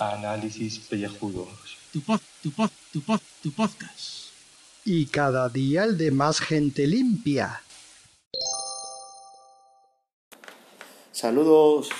Análisis pellejudos. Tu pod, tu pod, tu pod, tu podcast. Y cada día el de más gente limpia. Saludos,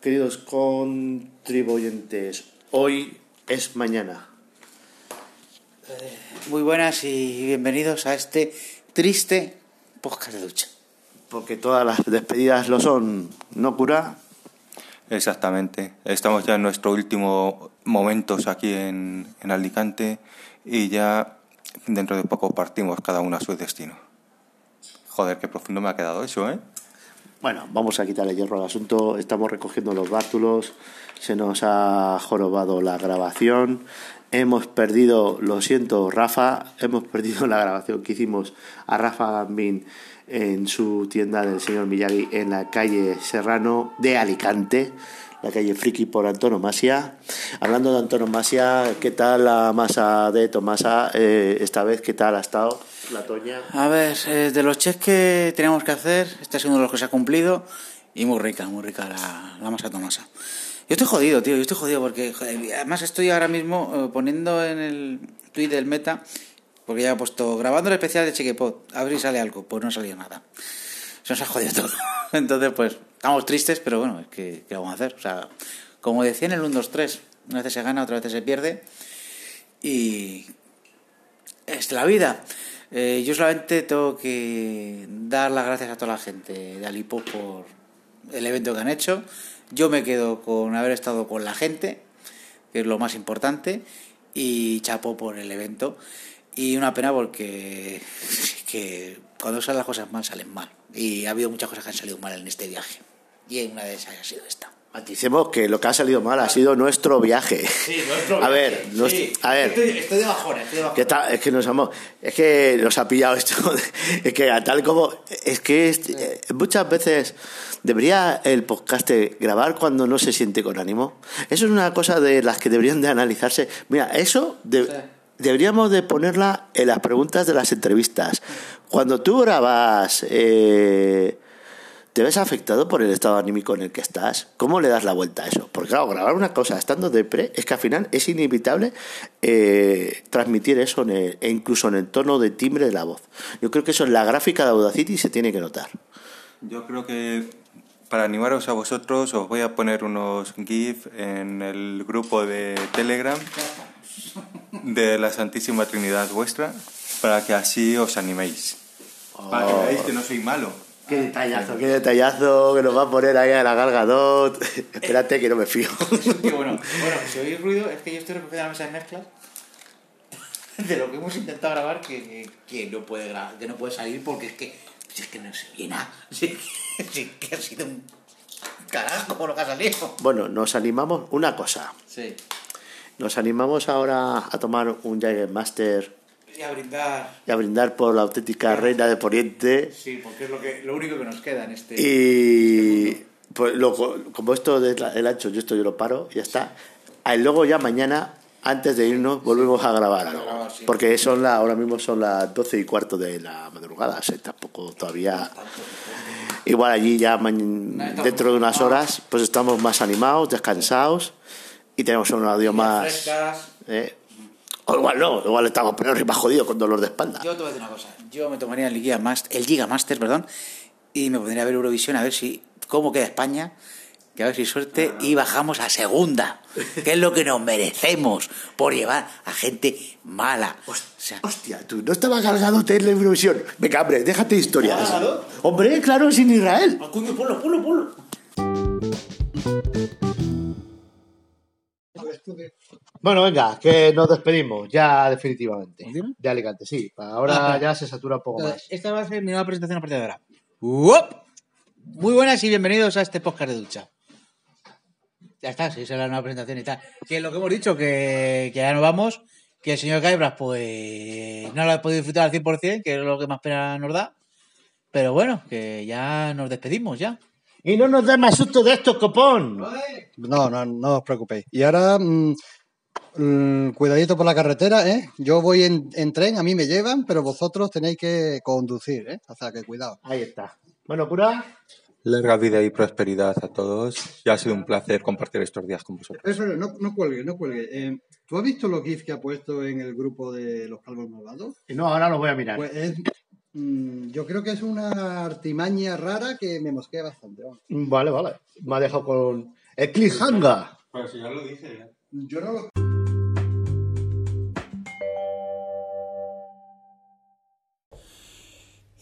queridos contribuyentes. Hoy es mañana. Muy buenas y bienvenidos a este triste podcast de ducha. Porque todas las despedidas lo son, ¿no, cura? Exactamente. Estamos ya en nuestro último momentos aquí en, en Alicante y ya dentro de poco partimos cada uno a su destino. Joder, qué profundo me ha quedado eso, ¿eh? Bueno, vamos a quitarle hierro al asunto. Estamos recogiendo los bártulos. Se nos ha jorobado la grabación. Hemos perdido, lo siento, Rafa, hemos perdido la grabación que hicimos a Rafa Gambín en su tienda del señor Miyagi en la calle Serrano de Alicante, la calle Friki por antonomasia. Hablando de antonomasia, ¿qué tal la masa de Tomasa? Eh, esta vez, ¿qué tal ha estado la Toña? A ver, eh, de los checks que teníamos que hacer, este es uno de los que se ha cumplido y muy rica, muy rica la, la masa tomasa. Yo estoy jodido, tío, yo estoy jodido porque joder, además estoy ahora mismo eh, poniendo en el tweet del meta, porque ya he puesto grabando el especial de Chequepod, a ver si sale algo, pues no salió nada. Se nos ha jodido todo. Entonces, pues, estamos tristes, pero bueno, es que, ¿qué vamos a hacer? O sea, como decía en el 1, 2, 3, una vez se gana, otra vez se pierde. Y es la vida. Eh, yo solamente tengo que dar las gracias a toda la gente de Alipo por el evento que han hecho. Yo me quedo con haber estado con la gente, que es lo más importante, y chapo por el evento. Y una pena porque cuando salen las cosas mal, salen mal. Y ha habido muchas cosas que han salido mal en este viaje. Y una de esas ha sido esta. Maticemos que lo que ha salido mal ha sido nuestro viaje. Sí, nuestro A viaje. ver, nuestro- Sí. a ver. Estoy, estoy de bajona, estoy de bajona. ¿Qué tal? Es que nos hemos, es que nos ha pillado esto. Es que a tal como, es que es- eh, muchas veces debería el podcast grabar cuando no se siente con ánimo. Eso es una cosa de las que deberían de analizarse. Mira, eso de- Sí. deberíamos de ponerla en las preguntas de las entrevistas. Cuando tú grabas, eh, ¿te ves afectado por el estado anímico en el que estás? ¿Cómo le das la vuelta a eso? Porque claro, grabar una cosa estando de pre es que al final es inevitable eh, transmitir eso en el- e incluso en el tono de timbre de la voz. Yo creo que eso en la gráfica de Audacity se tiene que notar. Yo creo que para animaros a vosotros os voy a poner unos GIF en el grupo de Telegram de la Santísima Trinidad vuestra para que así os animéis. Para que veáis que no soy malo. Qué detallazo, qué detallazo que nos va a poner ahí a la gargadot. Espérate que no me fío. Qué bueno. Bueno, si oís ruido, es que yo estoy recogiendo la mesa de mezclas de lo que hemos intentado grabar que, que, que no puede que no puede salir porque es que si es que no se oye nada. Si es que, si es que ha sido un carajo lo que ha salido. Bueno, nos animamos una cosa. Sí. Nos animamos ahora a tomar un Master Y a brindar. y a brindar por la auténtica reina de Poniente. Sí, porque es lo, que, lo único que nos queda en este. Y pues luego, como esto del ancho, yo esto yo lo paro ya está. Ah, Y luego ya mañana, antes de irnos, volvemos a grabar sí. Porque son la, ahora mismo son las 12 y cuarto de la madrugada. o sea, tampoco todavía. Igual allí ya dentro de unas horas, pues estamos más animados, descansados y tenemos un audio más. ¿eh? O igual no, igual estamos peor y más jodidos con dolor de espalda. Yo te voy a decir una cosa. Yo me tomaría el Giga Master, el Giga Master, perdón, y me pondría a ver Eurovisión a ver si cómo queda España, que a ver si suerte y bajamos a segunda, que es lo que nos merecemos por llevar a gente mala. O sea, Hostia, tú no estaba cargado en la Eurovisión. Venga, hombre, déjate historias. ¿Cargado? Hombre, claro, sin Israel. ¡Ah, coño, ponlo, ponlo, ponlo. Bueno, venga, que nos despedimos ya definitivamente. De Alicante, sí. Ahora ya se satura un poco más. Esta va a ser mi nueva presentación a partir de ahora. ¡Uop! Muy buenas y bienvenidos a este podcast de ducha. Ya está, sí, esa es la nueva presentación y tal. Que es lo que hemos dicho, que, que ya nos vamos, que el señor Caibras, pues no lo ha podido disfrutar al 100%, que es lo que más pena nos da. Pero bueno, que ya nos despedimos ya. Y no nos des más susto de esto, copón. No, no, no os preocupéis. Y ahora, mm, mm, cuidadito por la carretera, ¿eh? Yo voy en, en tren, a mí me llevan, pero vosotros tenéis que conducir, ¿eh? O sea que cuidado. Ahí está. Bueno, cura. Larga vida y prosperidad a todos. Y ha sido un placer compartir estos días con vosotros. No, no cuelgue, no cuelgue. Eh, ¿Tú has visto los GIFs que ha puesto en el grupo de los calvos malvados? No, ahora lo voy a mirar. Pues es, yo creo que es una artimaña rara que me mosquea bastante. Vale, vale. Me ha dejado con el cliffhanger. Pero si ya lo dije ya. Yo no lo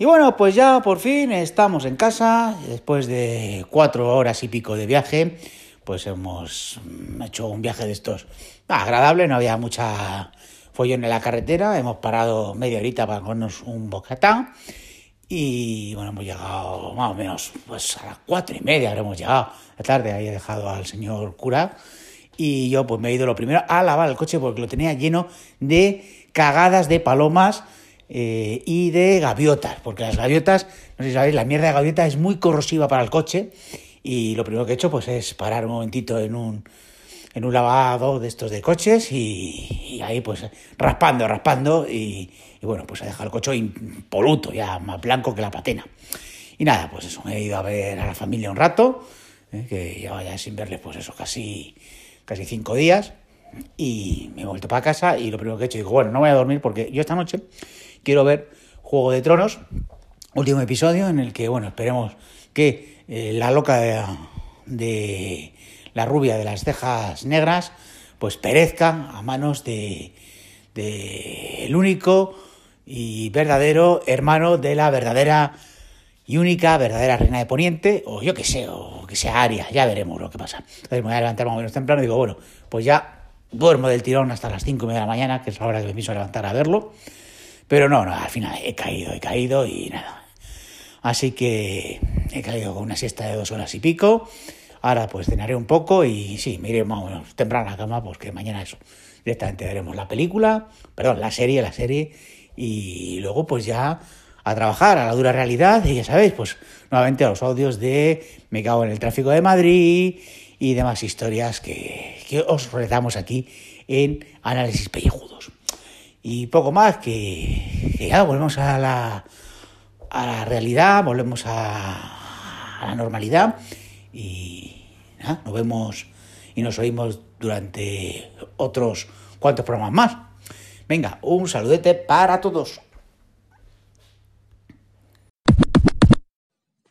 Y bueno, pues ya por fin estamos en casa, después de cuatro horas y pico de viaje, pues hemos mm, hecho un viaje de estos agradable, no había mucha follón en la carretera, hemos parado media horita para comernos un bocatá y bueno, hemos llegado más o menos pues a las cuatro y media habremos llegado, la tarde. Ahí he dejado al señor cura y yo pues me he ido lo primero a lavar el coche porque lo tenía lleno de cagadas de palomas eh, y de gaviotas, porque las gaviotas, no sé si sabéis, la mierda de gaviota es muy corrosiva para el coche y lo primero que he hecho pues es parar un momentito en un, en un lavado de estos de coches y, y ahí pues raspando, raspando y, y bueno, pues he dejado el coche impoluto, ya más blanco que la patena. Y nada, pues eso, me he ido a ver a la familia un rato, eh, que llevaba ya sin verles pues eso, casi, casi cinco días y me he vuelto para casa y lo primero que he hecho, digo, bueno, no voy a dormir porque yo esta noche quiero ver Juego de Tronos, último episodio en el que, bueno, esperemos que eh, la loca de, de la rubia de las cejas negras, pues perezca a manos de, el único y verdadero hermano de la verdadera y única verdadera reina de Poniente, o yo que sé, o que sea Aria, ya veremos lo que pasa. Entonces me voy a levantar más o menos temprano y digo, bueno, pues ya duermo del tirón hasta las cinco y media de la mañana, que es la hora que me pienso levantar a verlo. Pero no, no, al final he caído, he caído y nada. Así que he caído con una siesta de dos horas y pico. Ahora pues cenaré un poco y sí, me iré más temprano a la cama porque mañana eso. Directamente veremos la película, perdón, la serie, la serie. Y luego pues ya a trabajar a la dura realidad y ya sabéis, pues nuevamente a los audios de Me cago en el tráfico de Madrid y demás historias que, os relatamos aquí en Análisis Pellejudos. Y poco más, que, ya volvemos a la, a la realidad, volvemos a la normalidad y nada, nos vemos y nos oímos durante otros cuantos programas más. Venga, un saludete para todos.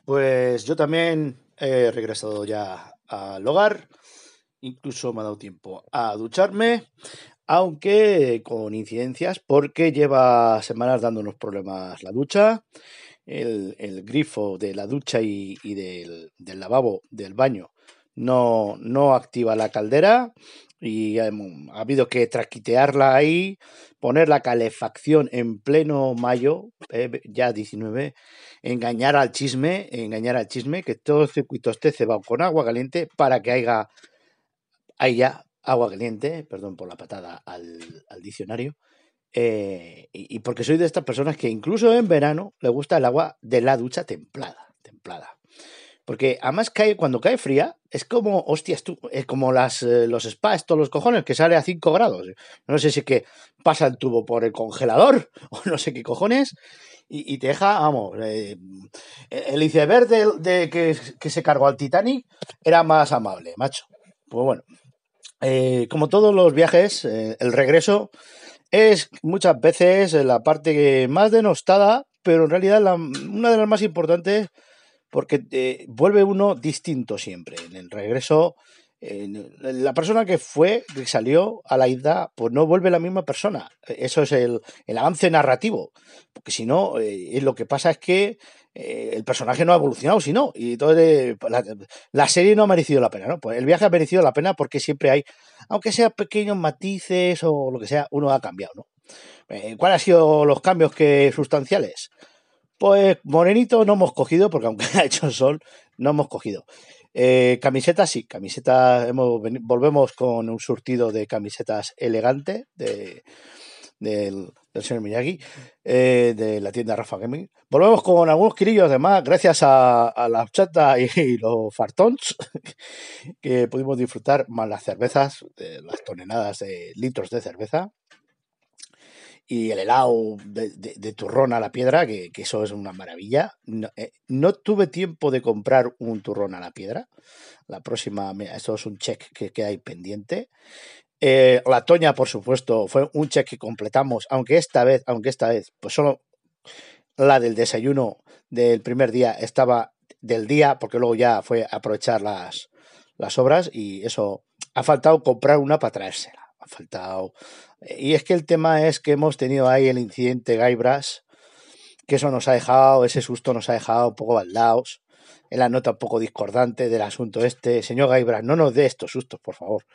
Pues yo también he regresado ya al hogar. Incluso me ha dado tiempo a ducharme, aunque con incidencias, porque lleva semanas dándonos problemas la ducha. El, grifo de la ducha y, del lavabo del baño no, no activa la caldera y hem- ha habido que traquitearla ahí, poner la calefacción en pleno mayo, eh, ya 19, engañar al chisme, engañar al chisme, que todo el circuito esté cebado con agua caliente para que haya, haya agua caliente, perdón por la patada al, al diccionario, eh, y porque soy de estas personas que incluso en verano le gusta el agua de la ducha templada, templada. Porque además cae, cuando cae fría, es como, hostias, tú, es como las, eh, los spas, todos los cojones, que sale a 5 grados. No sé si es que pasa el tubo por el congelador o no sé qué cojones, y, te deja, vamos, eh, el iceberg de, de que, que se cargó al Titanic era más amable, macho. Pues bueno, eh, como todos los viajes, eh, el regreso es muchas veces la parte más denostada, pero en realidad la- una de las más importantes porque eh, vuelve uno distinto siempre. En el regreso, la persona que fue, que salió a la isla, pues no vuelve la misma persona. Eso es el, el avance narrativo. Porque si no, eh, lo que pasa es que eh, el personaje no ha evolucionado, si no. Y entonces eh, la, la serie no ha merecido la pena, ¿no? Pues el viaje ha merecido la pena porque siempre hay, aunque sea pequeños matices o lo que sea, uno ha cambiado, ¿no? ¿Cuáles han sido los cambios que sustanciales? Pues morenito no hemos cogido, porque aunque ha hecho sol, no hemos cogido. Eh, camisetas sí, camisetas, hemos, volvemos con un surtido de camisetas elegante de, del- señor Miyagi, eh, de la tienda Rafa Gaming. Volvemos con algunos kirillos además, gracias a, la chata y, los fartons, que pudimos disfrutar más las cervezas, de las toneladas de litros de cerveza. Y el helado de, turrón a la piedra, que, eso es una maravilla. No, eh, no tuve tiempo de comprar un turrón a la piedra. La próxima, esto es un check que queda pendiente. Eh, la Toña, por supuesto, fue un check que completamos, aunque esta vez, aunque esta vez, pues solo la del desayuno del primer día estaba del día, porque luego ya fue aprovechar las, las obras y eso ha faltado comprar una para traérsela. Ha faltado. Y es que el tema es que hemos tenido ahí el incidente Gaibras, que eso nos ha dejado, ese susto nos ha dejado un poco baldaos. En la nota un poco discordante del asunto este. Señor Gaibras, no nos dé estos sustos, por favor.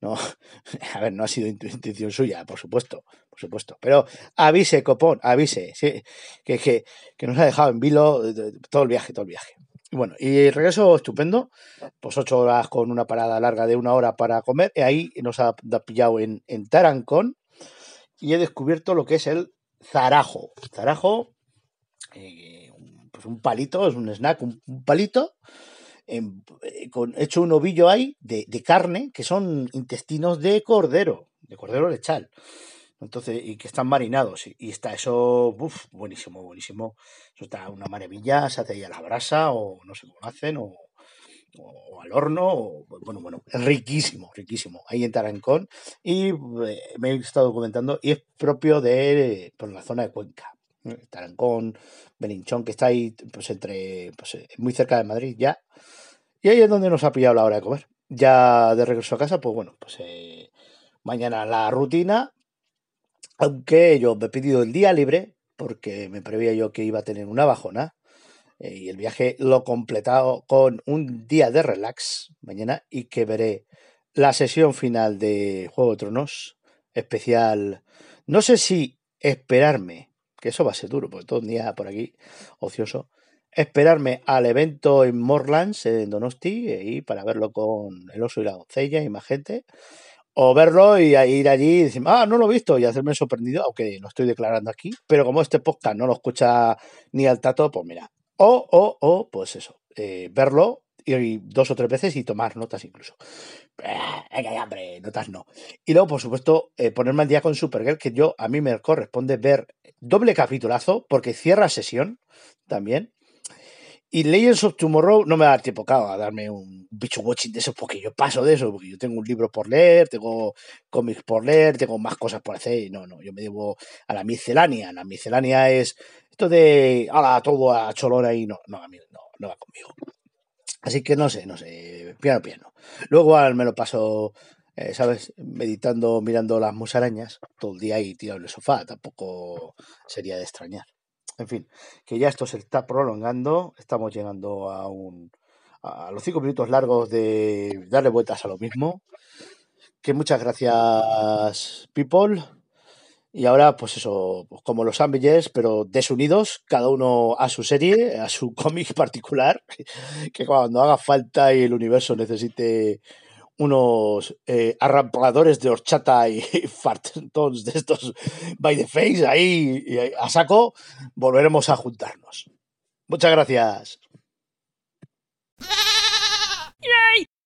No, a ver, no ha sido intención suya, por supuesto, por supuesto. Pero avise, copón, avise, sí, que, que, que nos ha dejado en vilo todo el viaje, todo el viaje. Y bueno, y regreso estupendo, pues ocho horas con una parada larga de una hora para comer, y ahí nos ha pillado en, en Tarancón, y he descubierto lo que es el zarajo. Zarajo, eh, pues un palito, es un snack, un, palito, en- eh, con, hecho un ovillo ahí de, de carne, que son intestinos de cordero, de cordero lechal. Entonces, y que están marinados. Y, está eso, uf, buenísimo, buenísimo. Eso está una maravilla, se hace ahí a la brasa, o no sé cómo lo hacen, o, al horno, o, bueno, bueno, riquísimo, riquísimo. Ahí en Tarancón. Y eh, me he estado comentando, y es propio de por la zona de Cuenca. Tarancón, Belinchón, que está ahí, pues entre, pues eh, muy cerca de Madrid ya. Y ahí es donde nos ha pillado la hora de comer. Ya de regreso a casa, pues bueno, pues eh, mañana la rutina, aunque yo me he pedido el día libre, porque me preveía yo que iba a tener una bajona. eh, y el viaje lo he completado con un día de relax mañana y que veré la sesión final de Juego de Tronos especial. No sé si esperarme, que eso va a ser duro, porque todo un día por aquí ocioso, esperarme al evento en Morlands, en Donosti, y para verlo con el oso y la doncella y más gente, o verlo y ir allí y decir, ah, no lo he visto y hacerme sorprendido, aunque lo estoy declarando aquí, pero como este podcast no lo escucha ni al tato, pues mira, o, o, o, pues eso, eh, verlo y dos o tres veces y tomar notas incluso. Hombre, notas no. Y luego, por supuesto, eh, ponerme al día con Supergirl, que yo a mí me corresponde ver doble capitulazo, porque cierra sesión también. Y Legends of Tomorrow no me va a dar tiempo, claro, a darme un bicho watching de eso, porque yo paso de eso, porque yo tengo un libro por leer, tengo cómics por leer, tengo más cosas por hacer, y no, no, yo me debo a la miscelánea. La miscelánea es esto de, ala, todo a cholona y no, no, a mí no, no va conmigo. Así que no sé, no sé, piano, piano. Luego igual me lo paso, eh, ¿sabes? Meditando, mirando las musarañas, todo el día ahí tirado en el sofá, tampoco sería de extrañar. En fin, que ya esto se está prolongando, estamos llegando a un a los cinco minutos largos de darle vueltas a lo mismo. Que muchas gracias, people. Y ahora, pues eso, pues como los Avengers, pero desunidos, cada uno a su serie, a su cómic particular, que cuando haga falta y el universo necesite unos eh, arrampladores de horchata y fartons de estos by the face ahí y a saco, volveremos a juntarnos. Muchas gracias. Yay!